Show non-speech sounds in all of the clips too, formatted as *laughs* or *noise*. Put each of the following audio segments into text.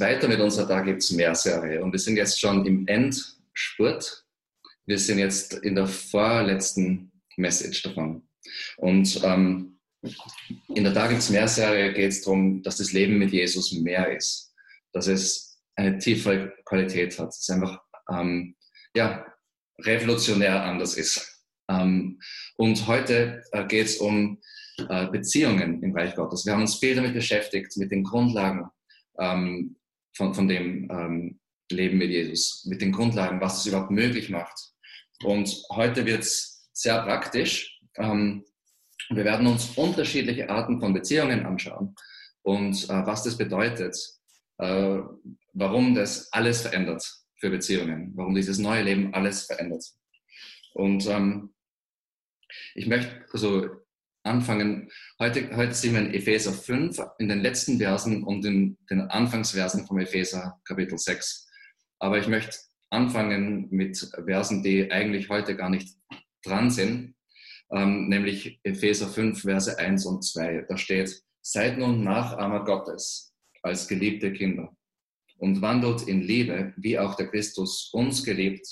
weiter mit unserer Da gibt's mehr Serie und wir sind jetzt schon im Endspurt. Wir sind jetzt in der vorletzten Message davon. Und ähm, in der Da gibt's mehr Serie geht es darum, dass das Leben mit Jesus mehr ist, dass es eine tiefe Qualität hat, dass es einfach ähm, ja, revolutionär anders ist. Ähm, und heute äh, geht es um äh, Beziehungen im Reich Gottes. Wir haben uns viel damit beschäftigt, mit den Grundlagen ähm, von, von dem ähm, Leben mit Jesus, mit den Grundlagen, was es überhaupt möglich macht. Und heute wird es sehr praktisch. Ähm, wir werden uns unterschiedliche Arten von Beziehungen anschauen und äh, was das bedeutet, äh, warum das alles verändert für Beziehungen, warum dieses neue Leben alles verändert. Und ähm, ich möchte also anfangen. Heute, heute sind wir in Epheser 5, in den letzten Versen und in den Anfangsversen vom Epheser Kapitel 6. Aber ich möchte anfangen mit Versen, die eigentlich heute gar nicht dran sind, ähm, nämlich Epheser 5, Verse 1 und 2. Da steht, seid nun Nachahmer Gottes als geliebte Kinder und wandelt in Liebe, wie auch der Christus uns geliebt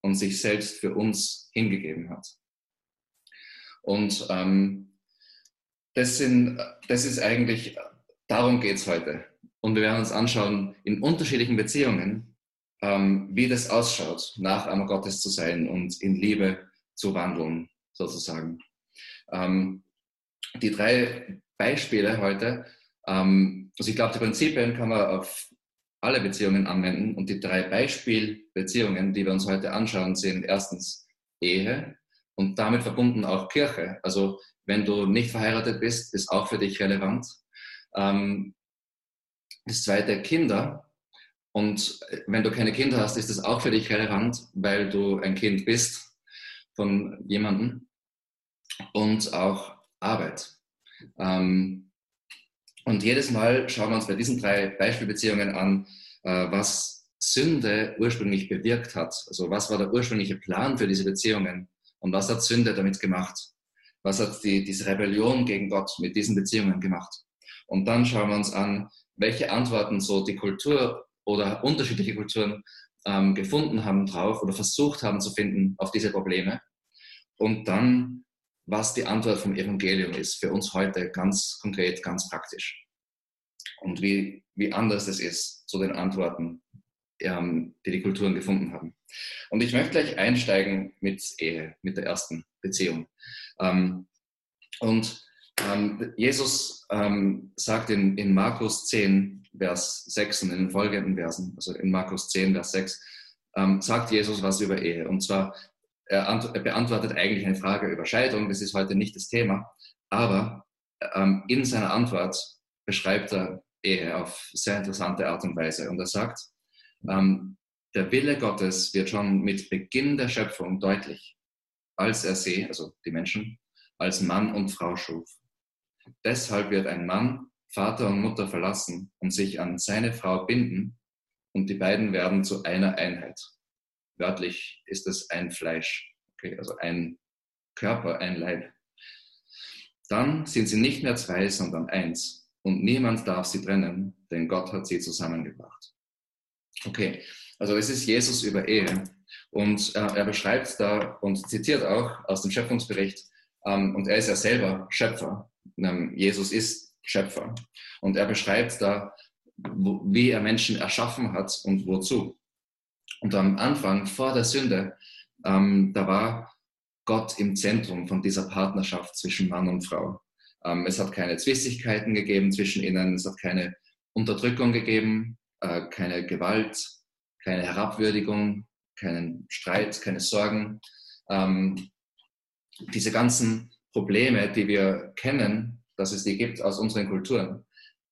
und sich selbst für uns hingegeben hat und ähm, das, sind, das ist eigentlich, darum geht es heute. Und wir werden uns anschauen, in unterschiedlichen Beziehungen, ähm, wie das ausschaut, Nachahmer Gottes zu sein und in Liebe zu wandeln, sozusagen. Ähm, die drei Beispiele heute, ähm, also ich glaube, die Prinzipien kann man auf alle Beziehungen anwenden. Und die drei Beispielbeziehungen, die wir uns heute anschauen, sind erstens Ehe, und damit verbunden auch Kirche. Also wenn du nicht verheiratet bist, ist auch für dich relevant. Ähm, das zweite, Kinder. Und wenn du keine Kinder hast, ist das auch für dich relevant, weil du ein Kind bist von jemandem. Und auch Arbeit. Ähm, und jedes Mal schauen wir uns bei diesen drei Beispielbeziehungen an, äh, was Sünde ursprünglich bewirkt hat. Also was war der ursprüngliche Plan für diese Beziehungen? Und was hat Sünde damit gemacht? Was hat die, diese Rebellion gegen Gott mit diesen Beziehungen gemacht? Und dann schauen wir uns an, welche Antworten so die Kultur oder unterschiedliche Kulturen ähm, gefunden haben drauf oder versucht haben zu finden auf diese Probleme. Und dann, was die Antwort vom Evangelium ist für uns heute ganz konkret, ganz praktisch. Und wie, wie anders es ist zu den Antworten, ähm, die die Kulturen gefunden haben. Und ich möchte gleich einsteigen mit Ehe, mit der ersten Beziehung. Ähm, und ähm, Jesus ähm, sagt in, in Markus 10, Vers 6 und in den folgenden Versen, also in Markus 10, Vers 6, ähm, sagt Jesus was über Ehe. Und zwar, er, er, beantwortet eigentlich eine Frage über Scheidung, das ist heute nicht das Thema, aber ähm, in seiner Antwort beschreibt er Ehe auf sehr interessante Art und Weise. Und er sagt, ähm, der Wille Gottes wird schon mit Beginn der Schöpfung deutlich, als er sie, also die Menschen, als Mann und Frau schuf. Deshalb wird ein Mann Vater und Mutter verlassen und sich an seine Frau binden und die beiden werden zu einer Einheit. Wörtlich ist es ein Fleisch, okay, also ein Körper, ein Leib. Dann sind sie nicht mehr zwei, sondern eins und niemand darf sie trennen, denn Gott hat sie zusammengebracht. Okay, also es ist Jesus über Ehe. Und äh, er beschreibt da und zitiert auch aus dem Schöpfungsbericht, ähm, und er ist ja selber Schöpfer. Ähm, Jesus ist Schöpfer. Und er beschreibt da, wo, wie er Menschen erschaffen hat und wozu. Und am Anfang, vor der Sünde, ähm, da war Gott im Zentrum von dieser Partnerschaft zwischen Mann und Frau. Ähm, es hat keine Zwistigkeiten gegeben zwischen ihnen, es hat keine Unterdrückung gegeben, äh, keine Gewalt, keine Herabwürdigung, keinen Streit, keine Sorgen. Ähm, diese ganzen Probleme, die wir kennen, dass es die gibt aus unseren Kulturen,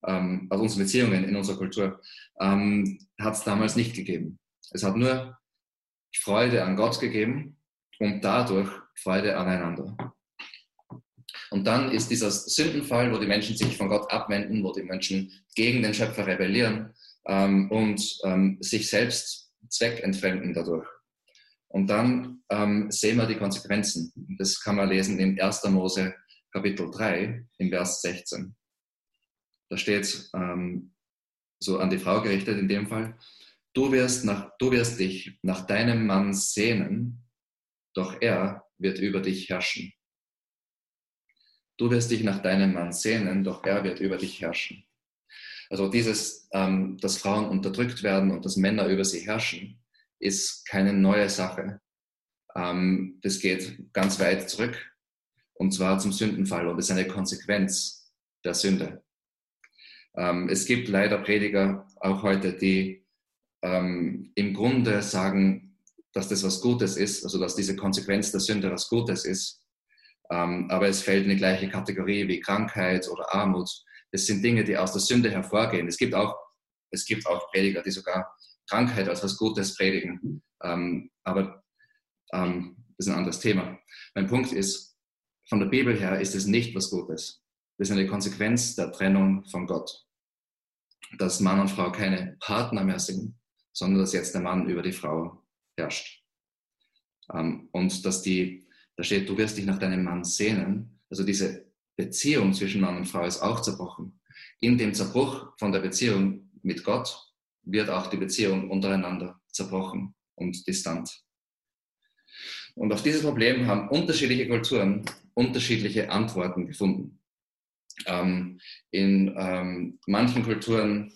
ähm, aus unseren Beziehungen in unserer Kultur, ähm, hat es damals nicht gegeben. Es hat nur Freude an Gott gegeben und dadurch Freude aneinander. Und dann ist dieser Sündenfall, wo die Menschen sich von Gott abwenden, wo die Menschen gegen den Schöpfer rebellieren, ähm, und ähm, sich selbst zweckentfremden dadurch. Und dann ähm, sehen wir die Konsequenzen. Das kann man lesen in 1. Mose Kapitel 3 im Vers 16. Da steht, ähm, so an die Frau gerichtet in dem Fall, du wirst, nach, du wirst dich nach deinem Mann sehnen, doch er wird über dich herrschen. Du wirst dich nach deinem Mann sehnen, doch er wird über dich herrschen. Also dieses, ähm, dass Frauen unterdrückt werden und dass Männer über sie herrschen, ist keine neue Sache. Ähm, das geht ganz weit zurück und zwar zum Sündenfall und ist eine Konsequenz der Sünde. Ähm, es gibt leider Prediger auch heute, die ähm, im Grunde sagen, dass das was Gutes ist, also dass diese Konsequenz der Sünde was Gutes ist. Ähm, aber es fällt in die gleiche Kategorie wie Krankheit oder Armut. Das sind Dinge, die aus der Sünde hervorgehen. Es gibt auch, es gibt auch Prediger, die sogar Krankheit als was Gutes predigen. Ähm, aber ähm, das ist ein anderes Thema. Mein Punkt ist, von der Bibel her ist es nicht was Gutes. Das ist eine Konsequenz der Trennung von Gott. Dass Mann und Frau keine Partner mehr sind, sondern dass jetzt der Mann über die Frau herrscht. Ähm, und dass die, da steht, du wirst dich nach deinem Mann sehnen. Also diese Beziehung zwischen Mann und Frau ist auch zerbrochen. In dem Zerbruch von der Beziehung mit Gott wird auch die Beziehung untereinander zerbrochen und distant. Und auf dieses Problem haben unterschiedliche Kulturen unterschiedliche Antworten gefunden. Ähm, in ähm, manchen Kulturen,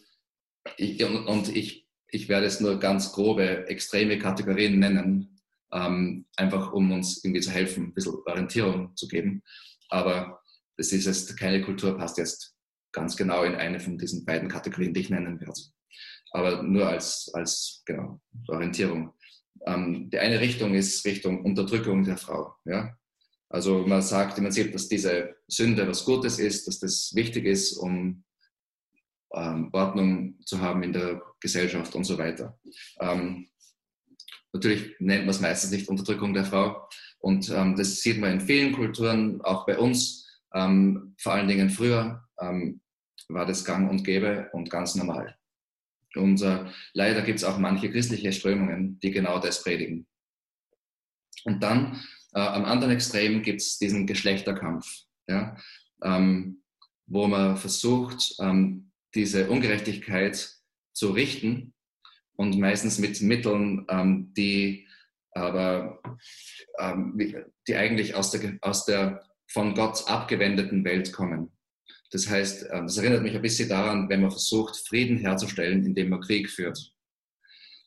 ich, und, und ich, ich werde es nur ganz grobe, extreme Kategorien nennen, ähm, einfach um uns irgendwie zu helfen, ein bisschen Orientierung zu geben. Aber das ist jetzt, keine Kultur passt jetzt ganz genau in eine von diesen beiden Kategorien, die ich nennen werde. Aber nur als, als genau, Orientierung. Ähm, die eine Richtung ist Richtung Unterdrückung der Frau. Ja? Also man sagt im Prinzip, dass diese Sünde was Gutes ist, dass das wichtig ist, um ähm, Ordnung zu haben in der Gesellschaft und so weiter. Ähm, natürlich nennt man es meistens nicht Unterdrückung der Frau. Und ähm, das sieht man in vielen Kulturen, auch bei uns. Ähm, vor allen Dingen früher ähm, war das gang und gäbe und ganz normal. Und äh, leider gibt es auch manche christliche Strömungen, die genau das predigen. Und dann äh, am anderen Extrem gibt es diesen Geschlechterkampf, ja, ähm, wo man versucht, ähm, diese Ungerechtigkeit zu richten und meistens mit Mitteln, ähm, die aber ähm, die eigentlich aus der, aus der von Gott abgewendeten Welt kommen. Das heißt, äh, das erinnert mich ein bisschen daran, wenn man versucht, Frieden herzustellen, indem man Krieg führt.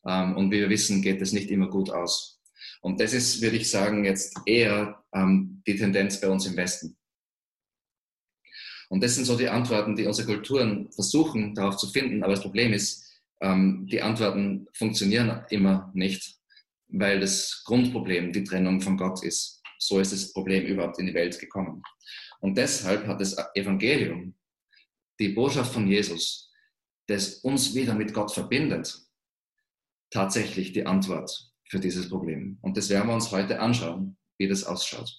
Ähm, und wie wir wissen, geht es nicht immer gut aus. Und das ist, würde ich sagen, jetzt eher ähm, die Tendenz bei uns im Westen. Und das sind so die Antworten, die unsere Kulturen versuchen darauf zu finden. Aber das Problem ist, ähm, die Antworten funktionieren immer nicht, weil das Grundproblem die Trennung von Gott ist so ist das Problem überhaupt in die Welt gekommen. Und deshalb hat das Evangelium, die Botschaft von Jesus, das uns wieder mit Gott verbindet, tatsächlich die Antwort für dieses Problem. Und das werden wir uns heute anschauen, wie das ausschaut.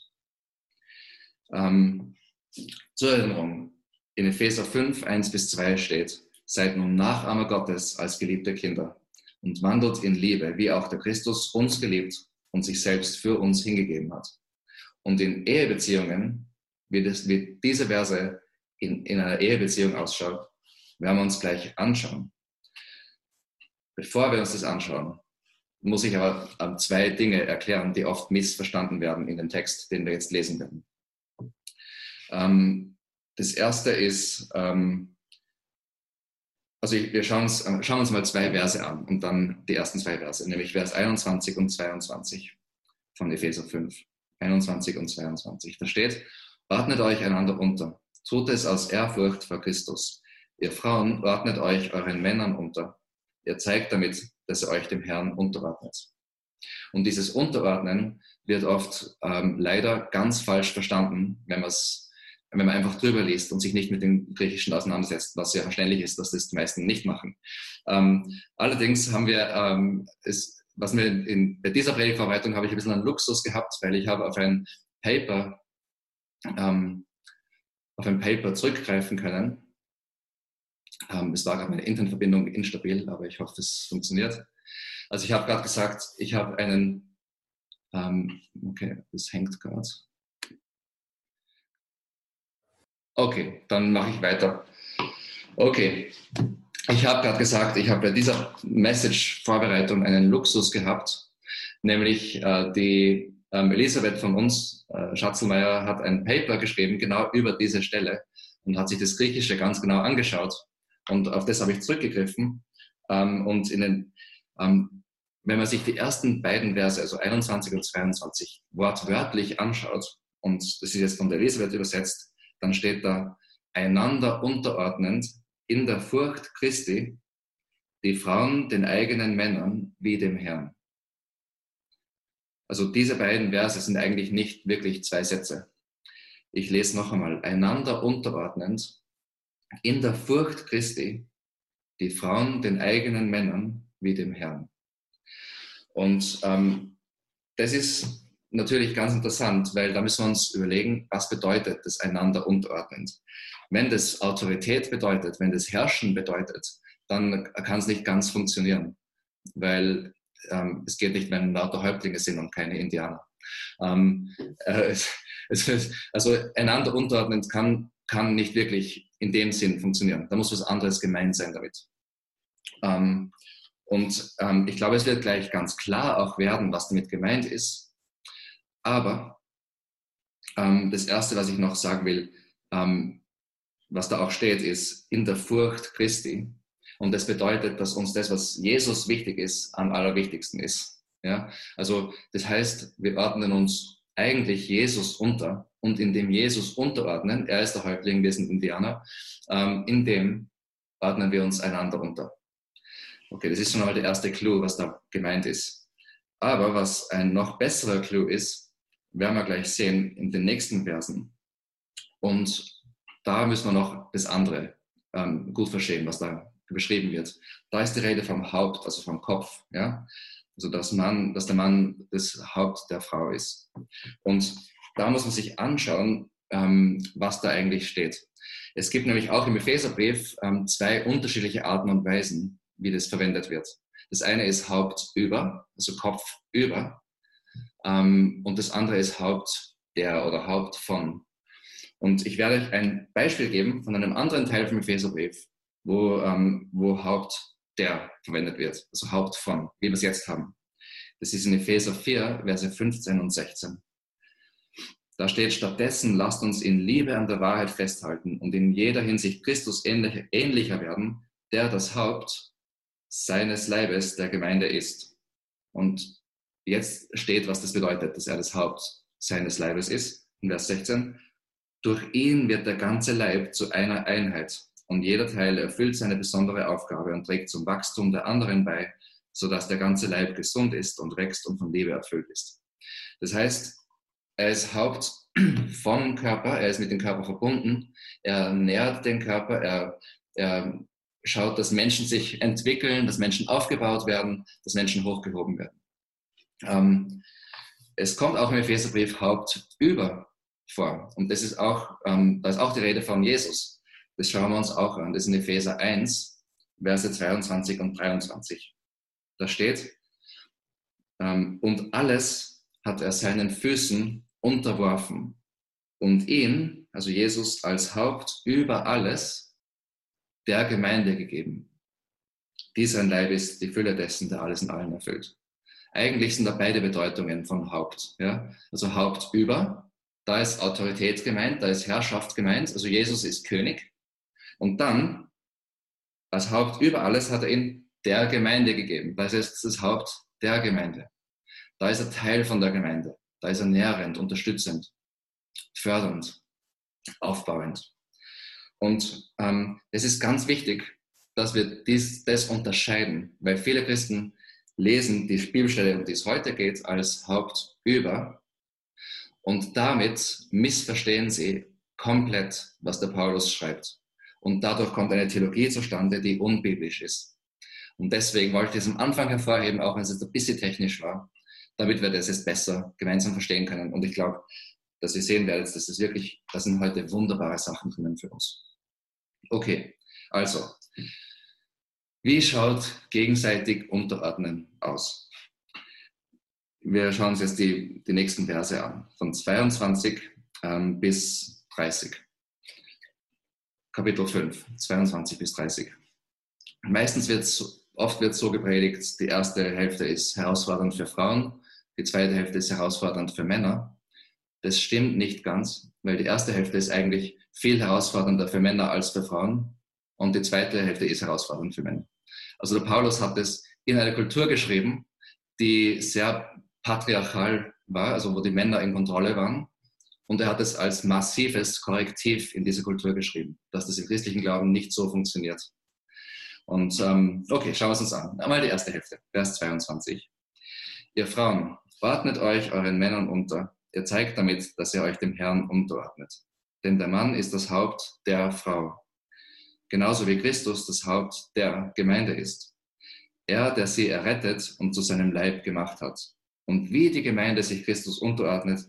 Ähm, zur Erinnerung, in Epheser 5, 1 bis 2 steht, seid nun Nachahmer Gottes als geliebte Kinder und wandelt in Liebe, wie auch der Christus uns geliebt und sich selbst für uns hingegeben hat. Und in Ehebeziehungen, wie, das, wie diese Verse in, in einer Ehebeziehung ausschaut, werden wir uns gleich anschauen. Bevor wir uns das anschauen, muss ich aber ähm, zwei Dinge erklären, die oft missverstanden werden in dem Text, den wir jetzt lesen werden. Ähm, das erste ist, ähm, also wir schauen uns, äh, schauen uns mal zwei Verse an und dann die ersten zwei Verse, nämlich Vers 21 und 22 von Epheser 5. 21 und 22. Da steht, ordnet euch einander unter. Tut es aus Ehrfurcht vor Christus. Ihr Frauen, ordnet euch euren Männern unter. Ihr zeigt damit, dass ihr euch dem Herrn unterordnet. Und dieses Unterordnen wird oft ähm, leider ganz falsch verstanden, wenn, wenn man einfach drüber liest und sich nicht mit dem Griechischen auseinandersetzt, was ja verständlich ist, dass das die meisten nicht machen. Ähm, allerdings haben wir ähm, es was mir in, bei dieser Predigtverarbeitung habe ich ein bisschen einen Luxus gehabt, weil ich habe auf ein Paper, ähm, auf ein Paper zurückgreifen können. Ähm, es war gerade meine Internetverbindung instabil, aber ich hoffe, es funktioniert. Also ich habe gerade gesagt, ich habe einen, ähm, okay, das hängt gerade. Okay, dann mache ich weiter. Okay, ich habe gerade gesagt, ich habe bei dieser Message-Vorbereitung einen Luxus gehabt, nämlich äh, die ähm, Elisabeth von uns, äh, Schatzelmeier, hat ein Paper geschrieben, genau über diese Stelle und hat sich das Griechische ganz genau angeschaut. Und auf das habe ich zurückgegriffen. Ähm, und in den, ähm, wenn man sich die ersten beiden Verse, also 21 und 22, wortwörtlich anschaut, und das ist jetzt von der Elisabeth übersetzt, dann steht da, einander unterordnend in der Furcht Christi, die Frauen den eigenen Männern wie dem Herrn. Also diese beiden Verse sind eigentlich nicht wirklich zwei Sätze. Ich lese noch einmal, einander unterordnend in der Furcht Christi, die Frauen den eigenen Männern wie dem Herrn. Und ähm, das ist natürlich ganz interessant, weil da müssen wir uns überlegen, was bedeutet das einander unterordnend. Wenn das Autorität bedeutet, wenn das Herrschen bedeutet, dann kann es nicht ganz funktionieren, weil ähm, es geht nicht, wenn lauter Häuptlinge sind und keine Indianer. Ähm, äh, es, also einander unterordnend kann, kann nicht wirklich in dem Sinn funktionieren. Da muss was anderes gemeint sein damit. Ähm, und ähm, ich glaube, es wird gleich ganz klar auch werden, was damit gemeint ist. Aber ähm, das Erste, was ich noch sagen will, ähm, was da auch steht, ist in der Furcht Christi. Und das bedeutet, dass uns das, was Jesus wichtig ist, am allerwichtigsten ist. Ja? Also das heißt, wir ordnen uns eigentlich Jesus unter und in dem Jesus unterordnen, er ist der Häuptling, wir sind Indianer, ähm, in dem ordnen wir uns einander unter. Okay, das ist schon mal der erste Clou, was da gemeint ist. Aber was ein noch besserer Clou ist, werden wir gleich sehen in den nächsten Versen. Und da müssen wir noch das andere ähm, gut verstehen, was da beschrieben wird. Da ist die Rede vom Haupt, also vom Kopf. Ja? Also dass, man, dass der Mann das Haupt der Frau ist. Und da muss man sich anschauen, ähm, was da eigentlich steht. Es gibt nämlich auch im Epheserbrief ähm, zwei unterschiedliche Arten und Weisen, wie das verwendet wird. Das eine ist Haupt über, also Kopf über, ähm, und das andere ist Haupt der oder Haupt von. Und ich werde euch ein Beispiel geben von einem anderen Teil vom Epheserbrief, wo, ähm, wo Haupt der verwendet wird, also Haupt von, wie wir es jetzt haben. Das ist in Epheser 4, Verse 15 und 16. Da steht, stattdessen lasst uns in Liebe an der Wahrheit festhalten und in jeder Hinsicht Christus ähnlicher werden, der das Haupt seines Leibes der Gemeinde ist. Und jetzt steht, was das bedeutet, dass er das Haupt seines Leibes ist. In Vers 16. Durch ihn wird der ganze Leib zu einer Einheit und jeder Teil erfüllt seine besondere Aufgabe und trägt zum Wachstum der anderen bei, sodass der ganze Leib gesund ist und wächst und von Liebe erfüllt ist. Das heißt, er ist Haupt *clears throat* vom Körper, er ist mit dem Körper verbunden, er nährt den Körper, er, er schaut, dass Menschen sich entwickeln, dass Menschen aufgebaut werden, dass Menschen hochgehoben werden. Ähm, es kommt auch im Epheserbrief Haupt über vor. Und das ist auch, ähm, da ist auch die Rede von Jesus. Das schauen wir uns auch an. Das ist in Epheser 1, Verse 22 und 23. Da steht, ähm, und alles hat er seinen Füßen unterworfen und ihn, also Jesus als Haupt über alles, der Gemeinde gegeben. Dies ein Leib ist die Fülle dessen, der alles in allen erfüllt. Eigentlich sind da beide Bedeutungen von Haupt. Ja? Also Haupt über, da ist Autorität gemeint, da ist Herrschaft gemeint, also Jesus ist König. Und dann, als Haupt über alles, hat er ihn der Gemeinde gegeben. Das ist das Haupt der Gemeinde. Da ist er Teil von der Gemeinde. Da ist er nährend, unterstützend, fördernd, aufbauend. Und ähm, es ist ganz wichtig, dass wir dies, das unterscheiden, weil viele Christen lesen die Bibelstelle, um die es heute geht, als Haupt über und damit missverstehen sie komplett, was der Paulus schreibt. Und dadurch kommt eine Theologie zustande, die unbiblisch ist. Und deswegen wollte ich es am Anfang hervorheben, auch wenn es ein bisschen technisch war, damit wir das jetzt besser gemeinsam verstehen können. Und ich glaube, dass ihr sehen werdet, dass das wirklich, das sind heute wunderbare Sachen drinnen für uns. Okay, also, wie schaut gegenseitig Unterordnen aus? Wir schauen uns jetzt die, die nächsten Verse an, von 22 ähm, bis 30. Kapitel 5, 22 bis 30. meistens wird oft wird so gepredigt, die erste Hälfte ist herausfordernd für Frauen, die zweite Hälfte ist herausfordernd für Männer. Das stimmt nicht ganz, weil die erste Hälfte ist eigentlich viel herausfordernder für Männer als für Frauen und die zweite Hälfte ist herausfordernd für Männer. Also der Paulus hat es in eine Kultur geschrieben, die sehr patriarchal war, also wo die Männer in Kontrolle waren. Und er hat es als massives Korrektiv in diese Kultur geschrieben, dass das im christlichen Glauben nicht so funktioniert. Und ähm, okay, schauen wir es uns an. Einmal die erste Hälfte, Vers 22. Ihr Frauen, ordnet euch euren Männern unter. Ihr zeigt damit, dass ihr euch dem Herrn unterordnet. Denn der Mann ist das Haupt der Frau. Genauso wie Christus das Haupt der Gemeinde ist. Er, der sie errettet und zu seinem Leib gemacht hat. Und wie die Gemeinde sich Christus unterordnet,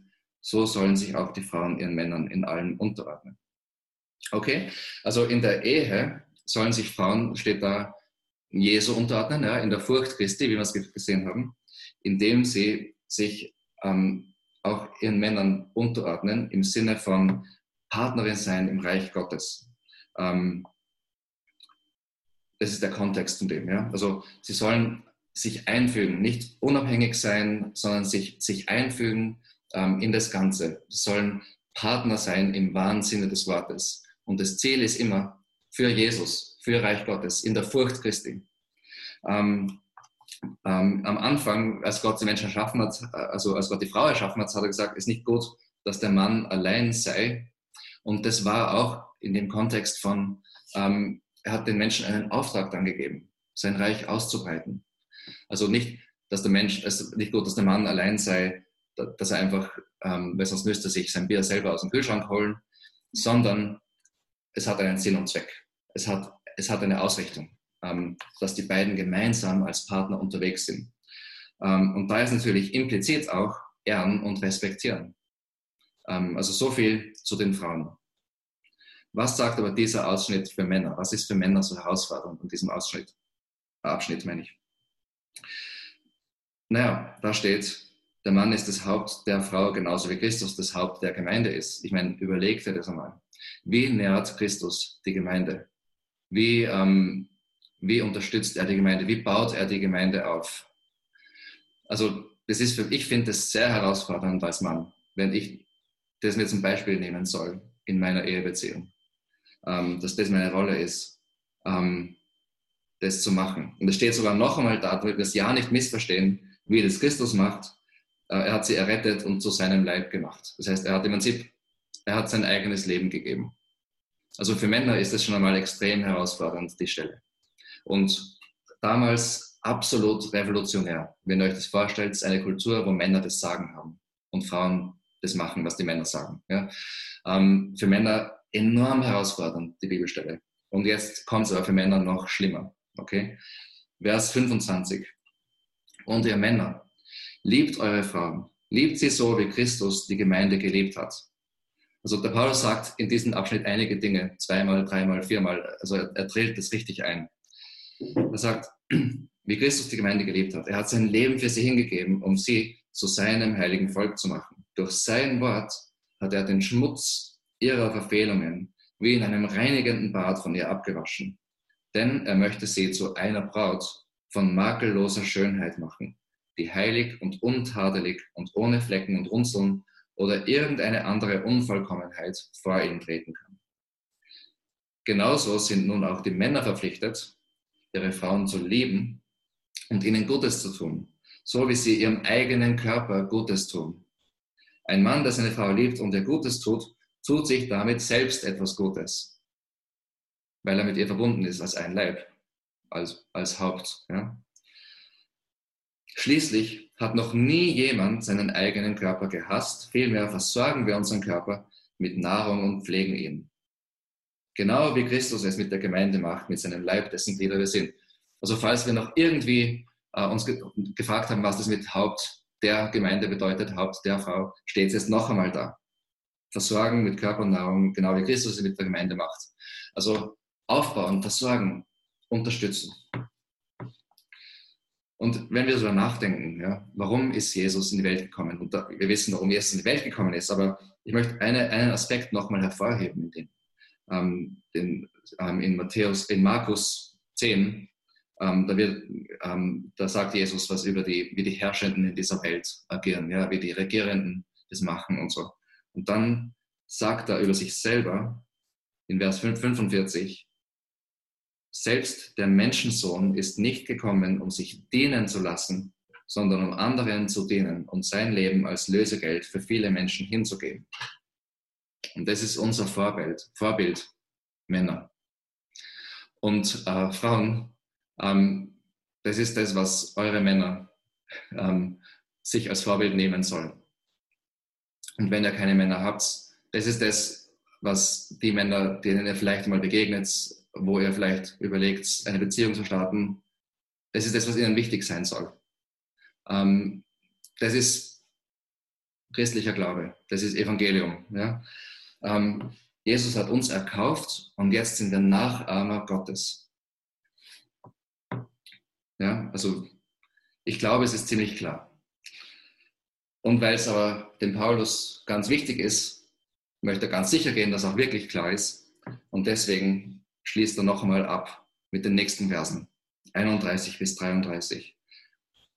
so sollen sich auch die Frauen ihren Männern in allem unterordnen. Okay, also in der Ehe sollen sich Frauen, steht da, Jesu unterordnen, ja, in der Furcht Christi, wie wir es gesehen haben, indem sie sich ähm, auch ihren Männern unterordnen, im Sinne von Partnerin sein im Reich Gottes. Ähm, das ist der Kontext von dem. Ja? Also sie sollen sich einfügen, nicht unabhängig sein, sondern sich, sich einfügen ähm, in das Ganze. Sie sollen Partner sein im wahren Sinne des Wortes. Und das Ziel ist immer für Jesus, für Reich Gottes, in der Furcht Christi. Ähm, ähm, am Anfang, als Gott die Menschen erschaffen hat, also als Gott die Frau erschaffen hat, hat er gesagt, es ist nicht gut, dass der Mann allein sei. Und das war auch in dem Kontext von, ähm, er hat den Menschen einen Auftrag dann gegeben, sein Reich auszubreiten. Also nicht, dass der Mensch, ist nicht gut, dass der Mann allein sei, dass er einfach, ähm, weil sonst müsste er sich sein Bier selber aus dem Kühlschrank holen, sondern es hat einen Sinn und Zweck. Es hat, es hat eine Ausrichtung, ähm, dass die beiden gemeinsam als Partner unterwegs sind. Ähm, und da ist natürlich implizit auch Ehren und Respektieren. Ähm, also so viel zu den Frauen. Was sagt aber dieser Ausschnitt für Männer? Was ist für Männer so herausfordernd in diesem Ausschnitt? Abschnitt meine ich. Naja, da steht, der Mann ist das Haupt der Frau, genauso wie Christus das Haupt der Gemeinde ist. Ich meine, überlegt dir das einmal. Wie nährt Christus die Gemeinde? Wie, ähm, wie unterstützt er die Gemeinde? Wie baut er die Gemeinde auf? Also, das ist für, ich finde das sehr herausfordernd als Mann, wenn ich das mir zum Beispiel nehmen soll in meiner Ehebeziehung. Ähm, dass das meine Rolle ist. Ähm, das zu machen. Und es steht sogar noch einmal da, damit wir es ja nicht missverstehen, wie das Christus macht. Äh, er hat sie errettet und zu seinem Leib gemacht. Das heißt, er hat im Prinzip, er hat sein eigenes Leben gegeben. Also für Männer ist das schon einmal extrem herausfordernd, die Stelle. Und damals absolut revolutionär. Wenn ihr euch das vorstellt, ist eine Kultur, wo Männer das Sagen haben und Frauen das machen, was die Männer sagen. Ja? Ähm, für Männer enorm herausfordernd, die Bibelstelle. Und jetzt kommt es aber für Männer noch schlimmer. Okay? Vers 25. Und ihr Männer, liebt eure Frauen. Liebt sie so, wie Christus die Gemeinde geliebt hat. Also der Paulus sagt in diesem Abschnitt einige Dinge, zweimal, dreimal, viermal. Also er, er drillt das richtig ein. Er sagt, *clears throat* wie Christus die Gemeinde geliebt hat. Er hat sein Leben für sie hingegeben, um sie zu seinem heiligen Volk zu machen. Durch sein Wort hat er den Schmutz ihrer Verfehlungen wie in einem reinigenden Bad von ihr abgewaschen denn er möchte sie zu einer Braut von makelloser Schönheit machen, die heilig und untadelig und ohne Flecken und Runzeln oder irgendeine andere Unvollkommenheit vor ihm treten kann. Genauso sind nun auch die Männer verpflichtet, ihre Frauen zu lieben und ihnen Gutes zu tun, so wie sie ihrem eigenen Körper Gutes tun. Ein Mann, der seine Frau liebt und ihr Gutes tut, tut sich damit selbst etwas Gutes weil er mit ihr verbunden ist als ein Leib, als, als Haupt. Ja. Schließlich hat noch nie jemand seinen eigenen Körper gehasst, vielmehr versorgen wir unseren Körper mit Nahrung und pflegen ihn. Genau wie Christus es mit der Gemeinde macht, mit seinem Leib, dessen Glieder wir sind. Also falls wir noch irgendwie äh, uns ge gefragt haben, was das mit Haupt der Gemeinde bedeutet, Haupt der Frau, steht es jetzt noch einmal da. Versorgen mit Körper und Nahrung, genau wie Christus es mit der Gemeinde macht. Also aufbauen, versorgen, unterstützen. Und wenn wir darüber nachdenken, ja, warum ist Jesus in die Welt gekommen? Und da, wir wissen, warum Jesus in die Welt gekommen ist, aber ich möchte eine, einen Aspekt nochmal hervorheben, in, ähm, den, ähm, in Matthäus, in Markus 10, ähm, da, wird, ähm, da sagt Jesus was über die, wie die Herrschenden in dieser Welt agieren, ja, wie die Regierenden das machen und so. Und dann sagt er über sich selber in Vers 45, selbst der Menschensohn ist nicht gekommen, um sich dienen zu lassen, sondern um anderen zu dienen und sein Leben als Lösegeld für viele Menschen hinzugeben. Und das ist unser Vorbild, Vorbild Männer. Und äh, Frauen, ähm, das ist das, was eure Männer ähm, sich als Vorbild nehmen sollen. Und wenn ihr keine Männer habt, das ist das, was die Männer, denen ihr vielleicht mal begegnet, wo ihr vielleicht überlegt, eine Beziehung zu starten, das ist das, was ihnen wichtig sein soll. Ähm, das ist christlicher Glaube, das ist Evangelium. Ja? Ähm, Jesus hat uns erkauft und jetzt sind wir Nachahmer Gottes. Ja, also ich glaube, es ist ziemlich klar. Und weil es aber dem Paulus ganz wichtig ist, möchte er ganz sicher gehen, dass auch wirklich klar ist. Und deswegen schließt er noch einmal ab mit den nächsten Versen, 31 bis 33.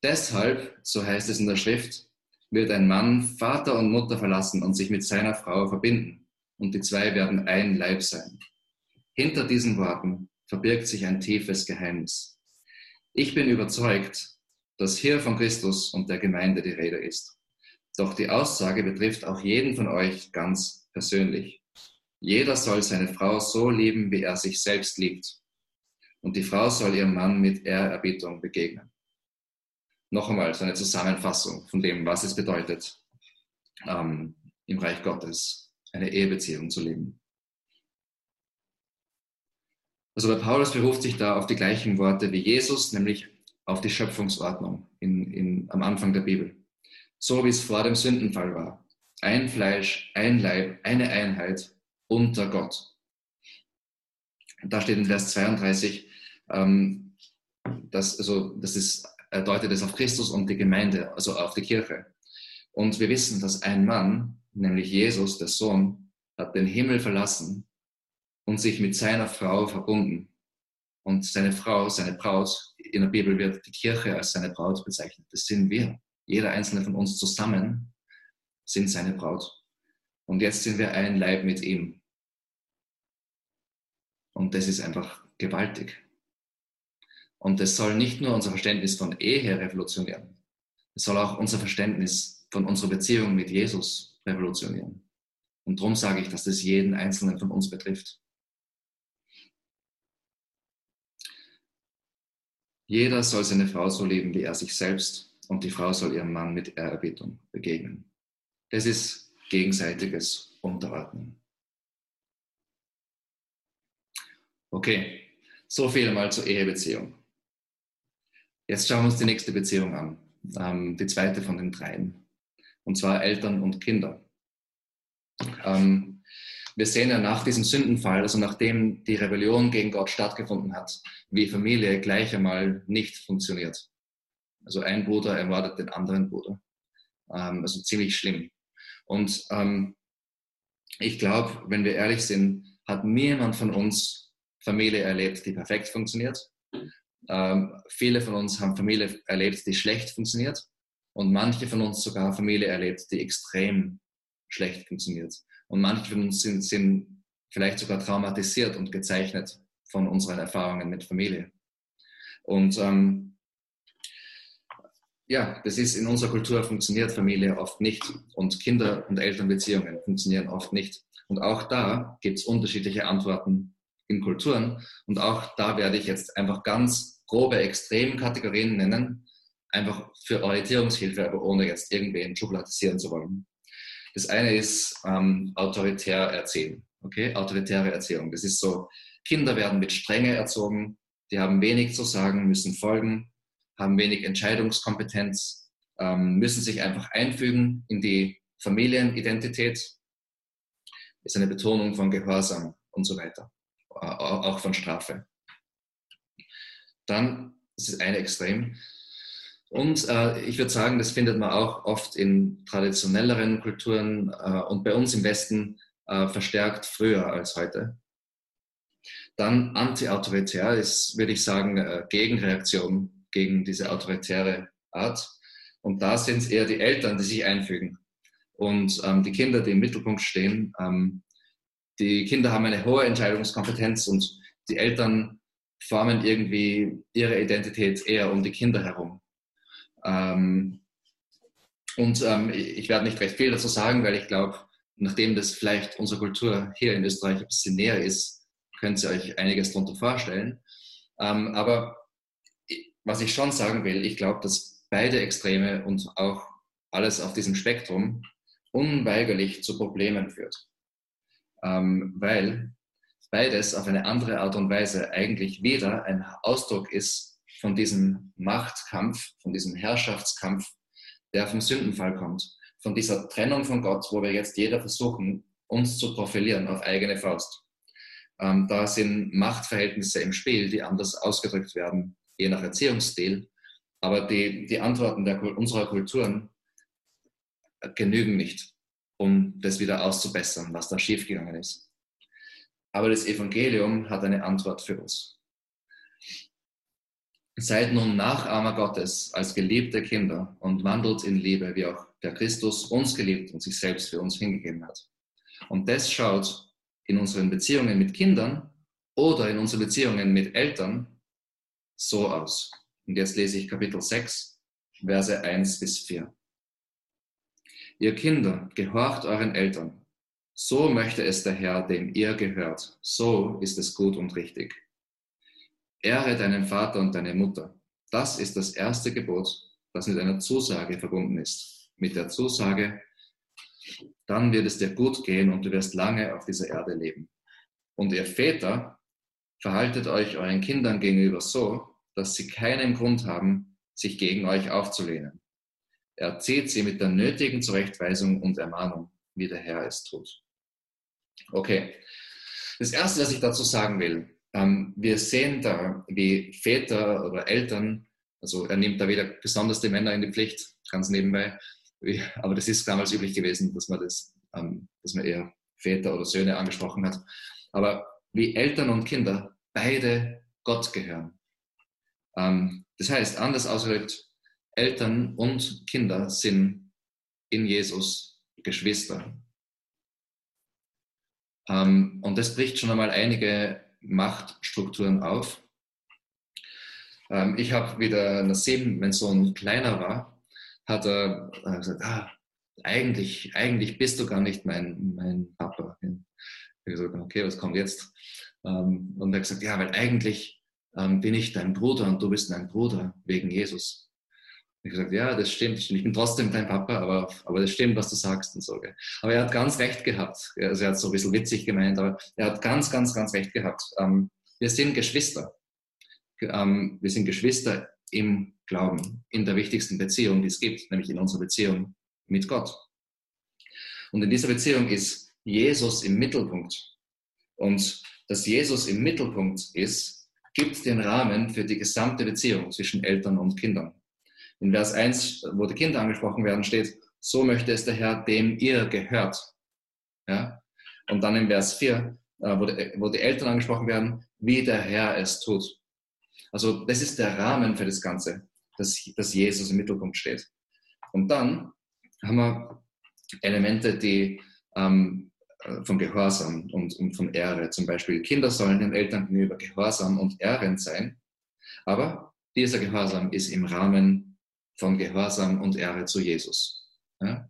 Deshalb, so heißt es in der Schrift, wird ein Mann Vater und Mutter verlassen und sich mit seiner Frau verbinden, und die zwei werden ein Leib sein. Hinter diesen Worten verbirgt sich ein tiefes Geheimnis. Ich bin überzeugt, dass hier von Christus und der Gemeinde die Rede ist. Doch die Aussage betrifft auch jeden von euch ganz persönlich. Jeder soll seine Frau so lieben, wie er sich selbst liebt. Und die Frau soll ihrem Mann mit Ehrerbietung begegnen. Noch einmal so eine Zusammenfassung von dem, was es bedeutet, ähm, im Reich Gottes eine Ehebeziehung zu leben. Also der Paulus beruft sich da auf die gleichen Worte wie Jesus, nämlich auf die Schöpfungsordnung in, in, am Anfang der Bibel so wie es vor dem Sündenfall war. Ein Fleisch, ein Leib, eine Einheit unter Gott. Da steht in Vers 32, ähm, dass, also, das ist, er deutet es auf Christus und die Gemeinde, also auf die Kirche. Und wir wissen, dass ein Mann, nämlich Jesus, der Sohn, hat den Himmel verlassen und sich mit seiner Frau verbunden. Und seine Frau, seine Braut, in der Bibel wird die Kirche als seine Braut bezeichnet. Das sind wir. Jeder einzelne von uns zusammen sind seine Braut. Und jetzt sind wir ein Leib mit ihm. Und das ist einfach gewaltig. Und das soll nicht nur unser Verständnis von Ehe revolutionieren, es soll auch unser Verständnis von unserer Beziehung mit Jesus revolutionieren. Und darum sage ich, dass das jeden Einzelnen von uns betrifft. Jeder soll seine Frau so leben, wie er sich selbst und die Frau soll ihrem Mann mit Ehrerbietung begegnen. Das ist gegenseitiges Unterordnen. Okay, so viel mal zur Ehebeziehung. Jetzt schauen wir uns die nächste Beziehung an, ähm, die zweite von den dreien, und zwar Eltern und Kinder. Ähm, wir sehen ja nach diesem Sündenfall, also nachdem die Rebellion gegen Gott stattgefunden hat, wie Familie gleich einmal nicht funktioniert. Also ein Bruder ermordet den anderen Bruder. Ähm, also ziemlich schlimm. Und ähm, ich glaube, wenn wir ehrlich sind, hat niemand von uns Familie erlebt, die perfekt funktioniert. Ähm, viele von uns haben Familie erlebt, die schlecht funktioniert. Und manche von uns sogar Familie erlebt, die extrem schlecht funktioniert. Und manche von uns sind, sind vielleicht sogar traumatisiert und gezeichnet von unseren Erfahrungen mit Familie. Und ähm, ja, das ist in unserer Kultur funktioniert Familie oft nicht und Kinder- und Elternbeziehungen funktionieren oft nicht. Und auch da gibt es unterschiedliche Antworten in Kulturen. Und auch da werde ich jetzt einfach ganz grobe Extremkategorien nennen, einfach für Orientierungshilfe, aber ohne jetzt irgendwen schubladisieren zu wollen. Das eine ist ähm, autoritär erziehen. Okay, autoritäre Erziehung. Das ist so, Kinder werden mit Strenge erzogen, die haben wenig zu sagen, müssen folgen, haben wenig Entscheidungskompetenz, ähm, müssen sich einfach einfügen in die Familienidentität. Ist eine Betonung von Gehorsam und so weiter, auch von Strafe. Dann, das ist eine Extrem. Und äh, ich würde sagen, das findet man auch oft in traditionelleren Kulturen äh, und bei uns im Westen äh, verstärkt früher als heute. Dann anti-autoritär ist, würde ich sagen, äh, Gegenreaktion gegen diese autoritäre Art. Und da sind es eher die Eltern, die sich einfügen. Und ähm, die Kinder, die im Mittelpunkt stehen, ähm, die Kinder haben eine hohe Entscheidungskompetenz und die Eltern formen irgendwie ihre Identität eher um die Kinder herum. Ähm, und ähm, ich werde nicht recht viel dazu sagen, weil ich glaube, nachdem das vielleicht unserer Kultur hier in Österreich ein bisschen näher ist, könnt ihr euch einiges darunter vorstellen. Ähm, aber was ich schon sagen will, ich glaube, dass beide Extreme und auch alles auf diesem Spektrum unweigerlich zu Problemen führt. Ähm, weil beides auf eine andere Art und Weise eigentlich weder ein Ausdruck ist von diesem Machtkampf, von diesem Herrschaftskampf, der vom Sündenfall kommt, von dieser Trennung von Gott, wo wir jetzt jeder versuchen, uns zu profilieren auf eigene Faust. Ähm, da sind Machtverhältnisse im Spiel, die anders ausgedrückt werden, je nach Erziehungsstil. Aber die, die Antworten der, unserer Kulturen genügen nicht, um das wieder auszubessern, was da schiefgegangen ist. Aber das Evangelium hat eine Antwort für uns. Seid nun Nachahmer Gottes als geliebte Kinder und wandelt in Liebe, wie auch der Christus uns geliebt und sich selbst für uns hingegeben hat. Und das schaut in unseren Beziehungen mit Kindern oder in unseren Beziehungen mit Eltern so aus. Und jetzt lese ich Kapitel 6, Verse 1 bis 4. Ihr Kinder, gehorcht euren Eltern. So möchte es der Herr, dem ihr gehört. So ist es gut und richtig. Ehre deinen Vater und deine Mutter. Das ist das erste Gebot, das mit einer Zusage verbunden ist. Mit der Zusage, dann wird es dir gut gehen und du wirst lange auf dieser Erde leben. Und ihr Väter, verhaltet euch euren Kindern gegenüber so, dass sie keinen Grund haben, sich gegen euch aufzulehnen. Erzieht sie mit der nötigen Zurechtweisung und Ermahnung, wie der Herr es tut. Okay, das Erste, was ich dazu sagen will, ähm, wir sehen da, wie Väter oder Eltern, also er nimmt da wieder besonders die Männer in die Pflicht, ganz nebenbei, aber das ist damals üblich gewesen, dass man das, ähm, dass man eher Väter oder Söhne angesprochen hat. Aber wie Eltern und Kinder beide Gott gehören. Ähm, das heißt, anders ausgedrückt, Eltern und Kinder sind in Jesus Geschwister. Ähm, und das bricht schon einmal einige Machtstrukturen auf. Ähm, ich habe wieder Nassim, mein Sohn kleiner war, hat er äh, gesagt, ah, eigentlich, eigentlich bist du gar nicht mein, mein Papa. Ich habe gesagt, okay, was kommt jetzt? Ähm, und er hat gesagt, ja, weil eigentlich ähm, bin ich dein Bruder und du bist mein Bruder wegen Jesus. Ich habe gesagt, ja, das stimmt, ich bin trotzdem dein Papa, aber, aber das stimmt, was du sagst und so. Aber er hat ganz recht gehabt. Also er hat so ein bisschen witzig gemeint, aber er hat ganz, ganz, ganz recht gehabt. Ähm, wir sind Geschwister. Ähm, wir sind Geschwister im Glauben, in der wichtigsten Beziehung, die es gibt, nämlich in unserer Beziehung mit Gott. Und in dieser Beziehung ist Jesus im Mittelpunkt. Und dass Jesus im Mittelpunkt ist, gibt den Rahmen für die gesamte Beziehung zwischen Eltern und Kindern. In Vers 1, wo die Kinder angesprochen werden, steht, so möchte es der Herr, dem ihr gehört. Ja? Und dann in Vers 4, äh, wo die, wo die Eltern angesprochen werden, wie der Herr es tut. Also das ist der Rahmen für das Ganze, dass, dass Jesus im Mittelpunkt steht. Und dann haben wir Elemente, die ähm, äh, von Gehorsam und, und von Ehre. Zum Beispiel Kinder sollen den Eltern gegenüber gehorsam und ehrend sein. Aber dieser Gehorsam ist im Rahmen von Gehorsam und Ehre zu Jesus. Ja?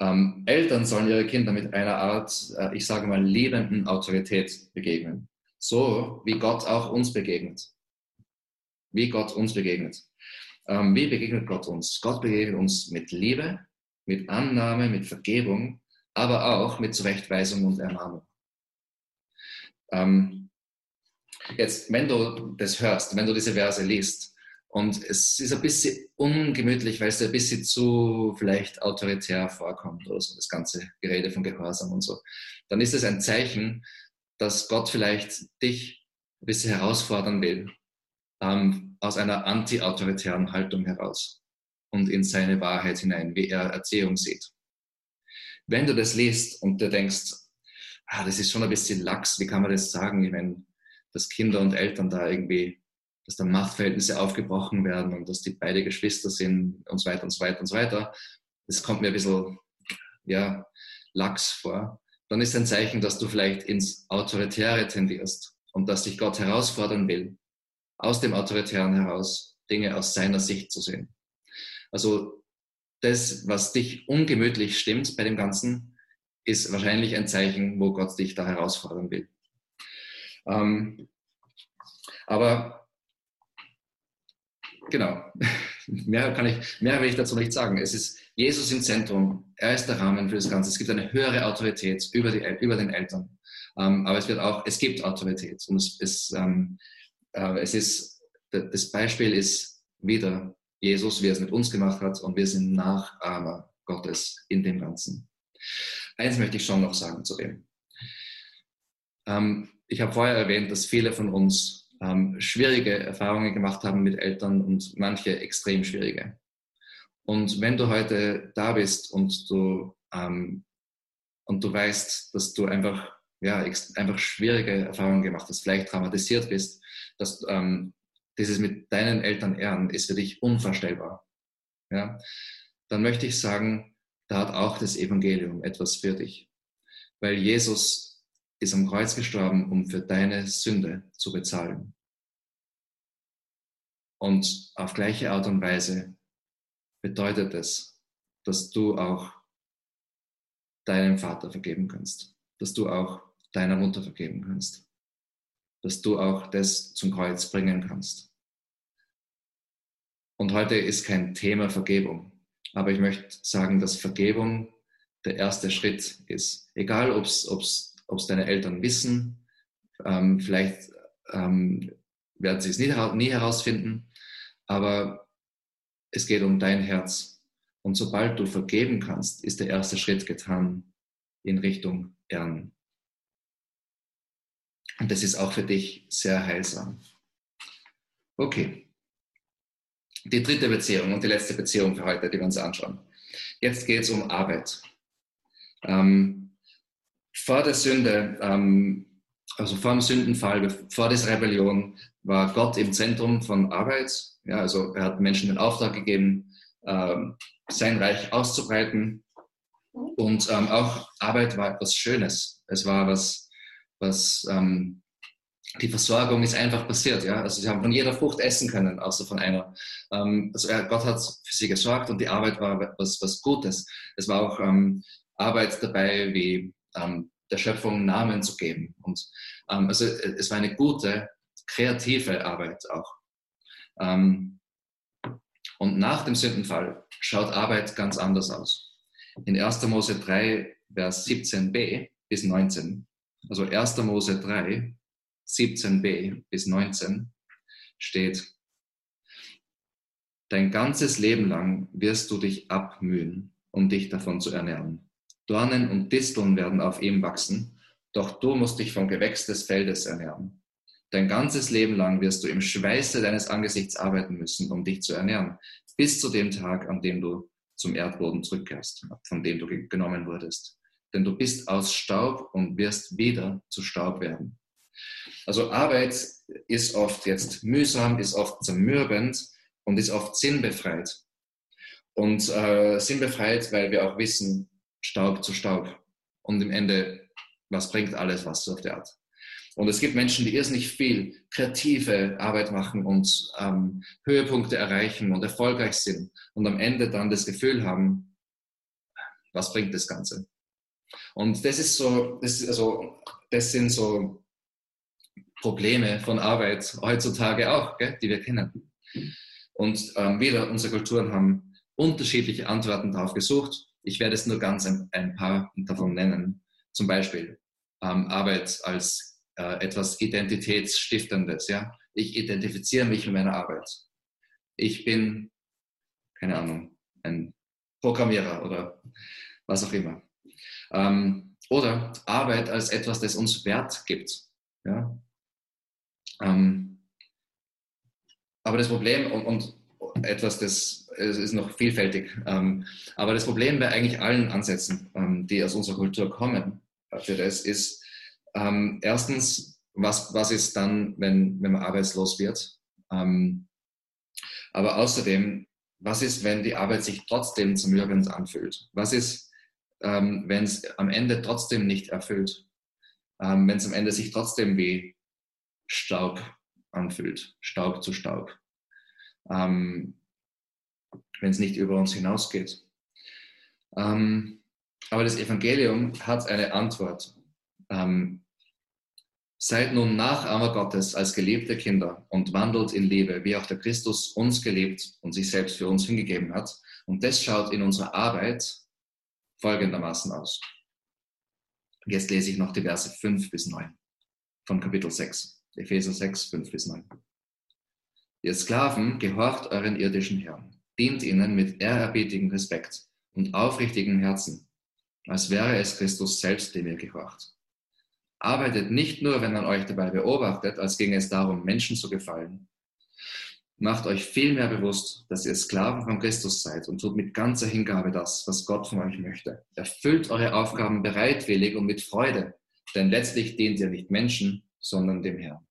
Ähm, Eltern sollen ihre Kinder mit einer Art, äh, ich sage mal, liebenden Autorität begegnen. So wie Gott auch uns begegnet. Wie Gott uns begegnet. Ähm, wie begegnet Gott uns? Gott begegnet uns mit Liebe, mit Annahme, mit Vergebung, aber auch mit Zurechtweisung und Ermahnung. Ähm, jetzt, wenn du das hörst, wenn du diese Verse liest, und es ist ein bisschen ungemütlich, weil es ein bisschen zu vielleicht autoritär vorkommt oder so, das ganze Gerede von Gehorsam und so. Dann ist es ein Zeichen, dass Gott vielleicht dich ein bisschen herausfordern will, ähm, aus einer anti-autoritären Haltung heraus und in seine Wahrheit hinein, wie er Erziehung sieht. Wenn du das liest und dir denkst, ah, das ist schon ein bisschen lax, wie kann man das sagen? Meine, dass Kinder und Eltern da irgendwie, dass da Machtverhältnisse aufgebrochen werden und dass die beide Geschwister sind und so weiter und so weiter und so weiter. Das kommt mir ein bisschen, ja, lax vor. Dann ist ein Zeichen, dass du vielleicht ins Autoritäre tendierst und dass dich Gott herausfordern will, aus dem Autoritären heraus Dinge aus seiner Sicht zu sehen. Also das, was dich ungemütlich stimmt bei dem Ganzen, ist wahrscheinlich ein Zeichen, wo Gott dich da herausfordern will. Ähm, aber genau, *laughs* mehr, kann ich, mehr will ich dazu nicht sagen. Es ist Jesus im Zentrum, er ist der Rahmen für das Ganze. Es gibt eine höhere Autorität über, die, über den Eltern. Ähm, aber es wird auch, es gibt Autorität. Und es, es, ähm, äh, es ist, das Beispiel ist wieder Jesus, wie er es mit uns gemacht hat, und wir sind Nachahmer Gottes in dem Ganzen. Eins möchte ich schon noch sagen zu dem. Ähm, ich habe vorher erwähnt, dass viele von uns ähm, schwierige Erfahrungen gemacht haben mit Eltern und manche extrem schwierige. Und wenn du heute da bist und du, ähm, und du weißt, dass du einfach, ja, einfach schwierige Erfahrungen gemacht hast, vielleicht traumatisiert bist, dass ähm, dieses mit deinen Eltern ehren ist für dich unvorstellbar. Ja? Dann möchte ich sagen, da hat auch das Evangelium etwas für dich. Weil Jesus ist am Kreuz gestorben, um für deine Sünde zu bezahlen. Und auf gleiche Art und Weise bedeutet es, dass du auch deinem Vater vergeben kannst, dass du auch deiner Mutter vergeben kannst, dass du auch das zum Kreuz bringen kannst. Und heute ist kein Thema Vergebung, aber ich möchte sagen, dass Vergebung der erste Schritt ist. Egal, ob es deine Eltern wissen, ähm, vielleicht ähm, werden sie es nie, nie herausfinden, aber es geht um dein Herz. Und sobald du vergeben kannst, ist der erste Schritt getan in Richtung Ehren. Und das ist auch für dich sehr heilsam. Okay die dritte Beziehung und die letzte Beziehung für heute, die wir uns anschauen. Jetzt geht es um Arbeit. Ähm, vor der Sünde, ähm, also vor dem Sündenfall, vor der Rebellion, war Gott im Zentrum von Arbeit. Ja, also er hat Menschen den Auftrag gegeben, ähm, sein Reich auszubreiten. Und ähm, auch Arbeit war etwas Schönes. Es war was, was ähm, die Versorgung ist einfach passiert. Ja? Also sie haben von jeder Frucht essen können, außer von einer. Ähm, also Gott hat für sie gesorgt und die Arbeit war was, was Gutes. Es war auch ähm, Arbeit dabei, wie ähm, der Schöpfung Namen zu geben. Und ähm, also es war eine gute, kreative Arbeit auch. Ähm, und nach dem Sündenfall schaut Arbeit ganz anders aus. In 1. Mose 3, Vers 17b bis 19, also 1. Mose 3, 17b bis 19 steht, Dein ganzes Leben lang wirst du dich abmühen, um dich davon zu ernähren. Dornen und Disteln werden auf ihm wachsen, doch du musst dich vom Gewächs des Feldes ernähren. Dein ganzes Leben lang wirst du im Schweiße deines Angesichts arbeiten müssen, um dich zu ernähren, bis zu dem Tag, an dem du zum Erdboden zurückkehrst, von dem du genommen wurdest. Denn du bist aus Staub und wirst wieder zu Staub werden. Also Arbeit ist oft jetzt mühsam, ist oft zermürbend und ist oft sinnbefreit. Und äh, sinnbefreit, weil wir auch wissen, Staub zu Staub. Und im Ende, was bringt alles was auf der Art? Und es gibt Menschen, die irrsinnig viel kreative Arbeit machen und ähm, Höhepunkte erreichen und erfolgreich sind und am Ende dann das Gefühl haben, was bringt das Ganze? Und das ist so, das, also, das sind so Probleme von Arbeit heutzutage auch, gell, die wir kennen. Und ähm, wieder unsere Kulturen haben unterschiedliche Antworten darauf gesucht. Ich werde es nur ganz ein, ein paar davon nennen. Zum Beispiel ähm, Arbeit als äh, etwas Identitätsstiftendes. Ja? Ich identifiziere mich mit meiner Arbeit. Ich bin, keine Ahnung, ein Programmierer oder was auch immer. Ähm, oder Arbeit als etwas, das uns Wert gibt. Ja? Ähm, aber das Problem, und, und, etwas, das ist noch vielfältig, ähm, aber das Problem bei eigentlich allen Ansätzen, ähm, die aus unserer Kultur kommen, für das ist ähm, erstens, was, was ist dann, wenn, wenn man arbeitslos wird? Aber außerdem, was ist, wenn die Arbeit sich trotzdem zum Nirgends anfühlt? Was ist, wenn es am Ende trotzdem nicht erfüllt? Wenn es am Ende sich trotzdem wie Staub anfühlt, Staub zu Staub? Ähm, wenn es nicht über uns hinausgeht? Ähm, aber das Evangelium hat eine Antwort. Ähm, Seid nun Nachahmer Gottes als geliebte Kinder und wandelt in Liebe, wie auch der Christus uns gelebt und sich selbst für uns hingegeben hat. Und das schaut in unserer Arbeit folgendermaßen aus. Jetzt lese ich noch die Verse 5 bis 9 von Kapitel 6, Epheser 6, 5 bis 9. Ihr Sklaven, gehorcht euren irdischen Herrn, dient ihnen mit ehrerbietigem Respekt und aufrichtigem Herzen, als wäre es Christus selbst, dem ihr gehorcht Arbeitet nicht nur, wenn man euch dabei beobachtet, als ginge es darum, Menschen zu gefallen. Macht euch vielmehr bewusst, dass ihr Sklaven von Christus seid und tut mit ganzer Hingabe das, was Gott von euch möchte. Erfüllt eure Aufgaben bereitwillig und mit Freude, denn letztlich dient ihr nicht Menschen, sondern dem Herrn.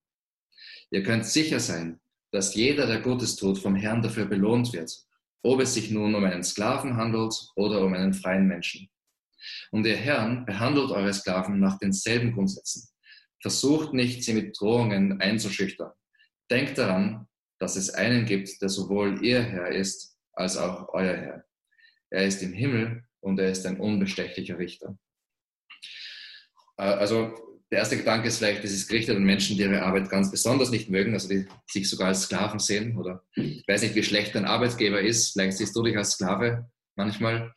Ihr könnt sicher sein, dass jeder, der Gutes tut, vom Herrn dafür belohnt wird, ob es sich nun um einen Sklaven handelt oder um einen freien Menschen. Und ihr Herrn behandelt eure Sklaven nach denselben Grundsätzen. Versucht nicht, sie mit Drohungen einzuschüchtern. Denkt daran, dass es einen gibt, der sowohl ihr Herr ist, als auch euer Herr. Er ist im Himmel und er ist ein unbestechlicher Richter. Äh, also der erste Gedanke ist vielleicht, es ist gerichtet an Menschen, die ihre Arbeit ganz besonders nicht mögen, also die sich sogar als Sklaven sehen. Oder ich weiß nicht, wie schlecht dein Arbeitgeber ist. Vielleicht siehst du dich als Sklave manchmal.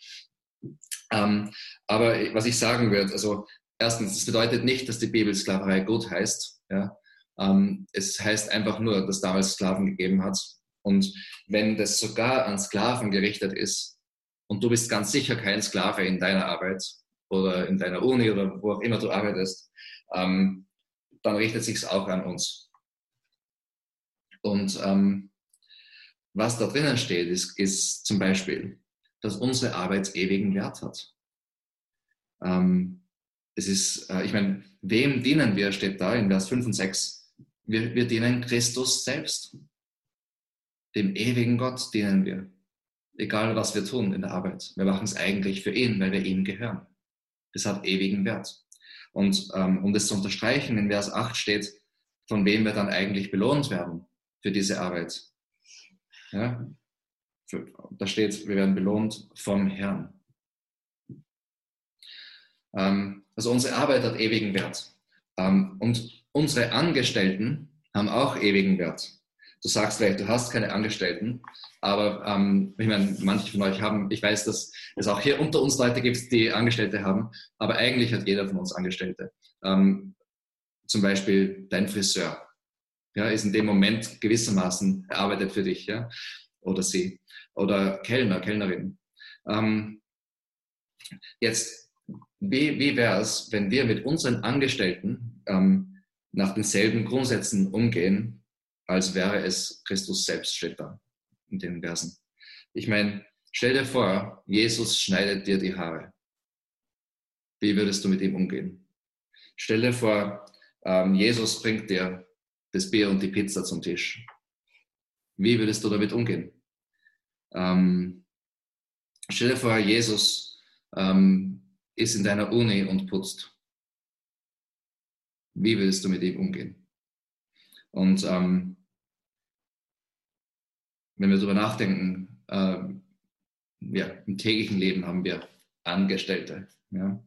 Ähm, aber was ich sagen würde, also erstens, das bedeutet nicht, dass die Bibel Sklaverei gut heißt. Ja? Ähm, es heißt einfach nur, dass damals Sklaven gegeben hat. Und wenn das sogar an Sklaven gerichtet ist und du bist ganz sicher kein Sklave in deiner Arbeit oder in deiner Uni oder wo auch immer du arbeitest, ähm, dann richtet sich es auch an uns. Und ähm, was da drinnen steht, ist, ist zum Beispiel, dass unsere Arbeit ewigen Wert hat. Ähm, es ist, äh, ich meine, wem dienen wir, steht da in Vers 5 und 6. Wir, wir dienen Christus selbst. Dem ewigen Gott dienen wir. Egal, was wir tun in der Arbeit. Wir machen es eigentlich für ihn, weil wir ihm gehören. Das hat ewigen Wert. Und ähm, um das zu unterstreichen, in Vers 8 steht, von wem wir dann eigentlich belohnt werden für diese Arbeit. Ja? da steht, wir werden belohnt vom Herrn. Ähm, also unsere Arbeit hat ewigen Wert. Ähm, und unsere Angestellten haben auch ewigen Wert. Du sagst vielleicht, du hast keine Angestellten, aber ähm, ich meine, manche von euch haben, ich weiß, dass es auch hier unter uns Leute gibt, die Angestellte haben, aber eigentlich hat jeder von uns Angestellte. Ähm, zum Beispiel dein Friseur, ja, ist in dem Moment gewissermaßen, er arbeitet für dich, ja, oder sie oder Kellner, Kellnerin. Ähm, jetzt, wie, wie wäre es, wenn wir mit unseren Angestellten ähm, nach denselben Grundsätzen umgehen, als wäre es Christus selbst, steht da in den Versen. Ich meine, stell dir vor, Jesus schneidet dir die Haare. Wie würdest du mit ihm umgehen? Stell dir vor, ähm, Jesus bringt dir das Bier und die Pizza zum Tisch. Wie würdest du damit umgehen? Ähm, stell dir vor, Jesus ähm, ist in deiner Uni und putzt. Wie willst du mit ihm umgehen? Und ähm, wenn wir darüber nachdenken, äh, ja, im täglichen Leben haben wir Angestellte. Ja?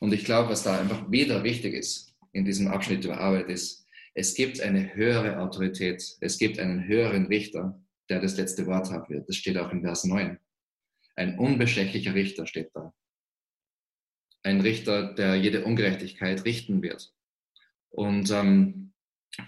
Und ich glaube, was da einfach wieder wichtig ist in diesem Abschnitt über Arbeit ist, es gibt eine höhere Autorität, es gibt einen höheren Richter, der das letzte Wort haben wird. Das steht auch in Vers 9. Ein unbestechlicher Richter steht da. Ein Richter, der jede Ungerechtigkeit richten wird. Und ähm,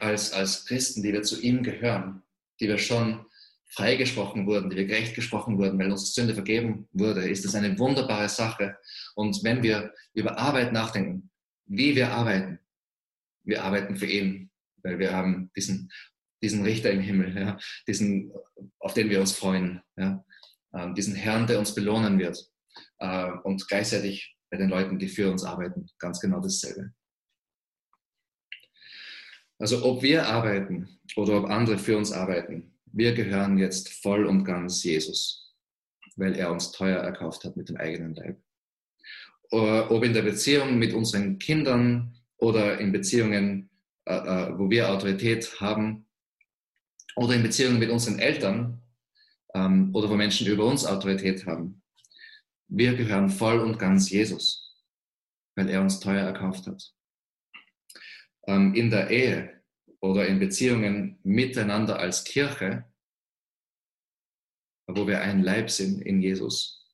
als, als Christen, die wir zu ihm gehören, die wir schon freigesprochen wurden, die wir gerecht gesprochen wurden, weil unsere Sünde vergeben wurde, ist das eine wunderbare Sache. Und wenn wir über Arbeit nachdenken, wie wir arbeiten, wir arbeiten für ihn, weil wir haben diesen diesen Richter im Himmel, ja, diesen, auf den wir uns freuen, ja, äh, diesen Herrn, der uns belohnen wird. Äh, und gleichzeitig bei den Leuten, die für uns arbeiten, ganz genau dasselbe. Also ob wir arbeiten oder ob andere für uns arbeiten, wir gehören jetzt voll und ganz Jesus, weil er uns teuer erkauft hat mit dem eigenen Leib. Ob in der Beziehung mit unseren Kindern oder in Beziehungen, äh, äh, wo wir Autorität haben, oder in Beziehungen mit unseren Eltern ähm, oder wo Menschen über uns Autorität haben. Wir gehören voll und ganz Jesus, weil er uns teuer erkauft hat. Ähm, in der Ehe oder in Beziehungen miteinander als Kirche, wo wir ein Leib sind in Jesus.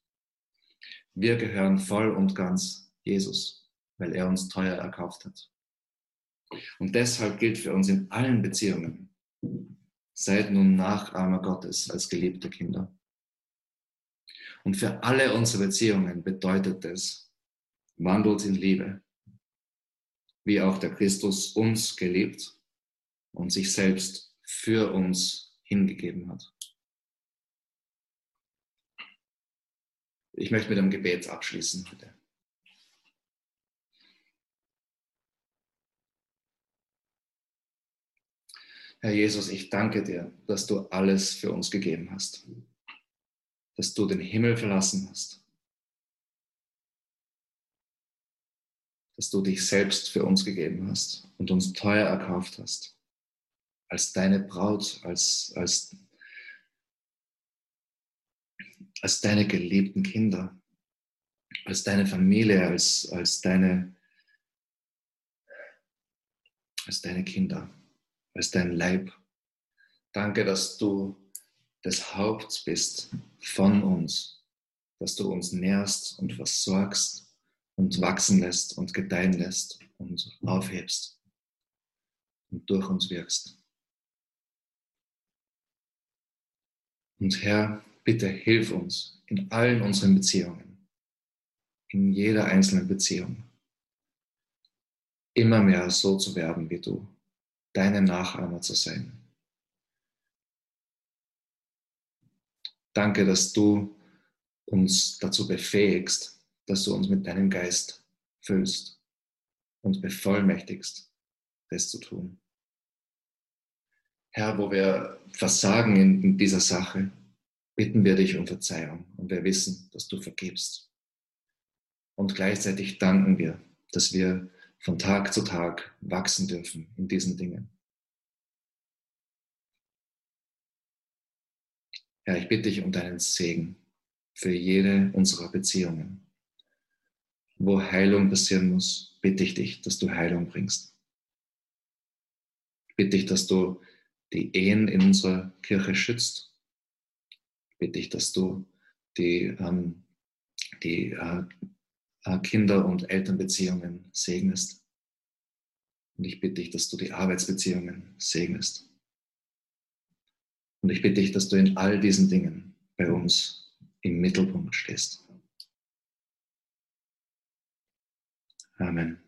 Wir gehören voll und ganz Jesus, weil er uns teuer erkauft hat. Und deshalb gilt für uns in allen Beziehungen, seid nun Nachahmer Gottes als geliebte Kinder. Und für alle unsere Beziehungen bedeutet es, wandelt in Liebe, wie auch der Christus uns geliebt und sich selbst für uns hingegeben hat. Ich möchte mit einem Gebet abschließen heute. Herr Jesus, ich danke dir, dass du alles für uns gegeben hast, dass du den Himmel verlassen hast, dass du dich selbst für uns gegeben hast und uns teuer erkauft hast, als deine Braut, als, als, als deine geliebten Kinder, als deine Familie, als, als, deine, als deine Kinder als dein Leib. Danke, dass du des Haupts bist von uns, dass du uns nährst und versorgst und wachsen lässt und gedeihen lässt und aufhebst und durch uns wirkst. Und Herr, bitte hilf uns in allen unseren Beziehungen, in jeder einzelnen Beziehung, immer mehr so zu werden wie du deine Nachahmer zu sein. Danke, dass du uns dazu befähigst, dass du uns mit deinem Geist füllst und bevollmächtigst, das zu tun. Herr, wo wir versagen in, in dieser Sache, bitten wir dich um Verzeihung und wir wissen, dass du vergibst. Und gleichzeitig danken wir, dass wir von Tag zu Tag wachsen dürfen in diesen Dingen. Herr, ich bitte dich um deinen Segen für jede unserer Beziehungen. Wo Heilung passieren muss, bitte ich dich, dass du Heilung bringst. Ich bitte dich, dass du die Ehen in unserer Kirche schützt. Ich bitte dich, dass du die, ähm, die äh, äh, Kinder- und Elternbeziehungen segnest. Und ich bitte dich, dass du die Arbeitsbeziehungen segnest. Und ich bitte dich, dass du in all diesen Dingen bei uns im Mittelpunkt stehst. Amen.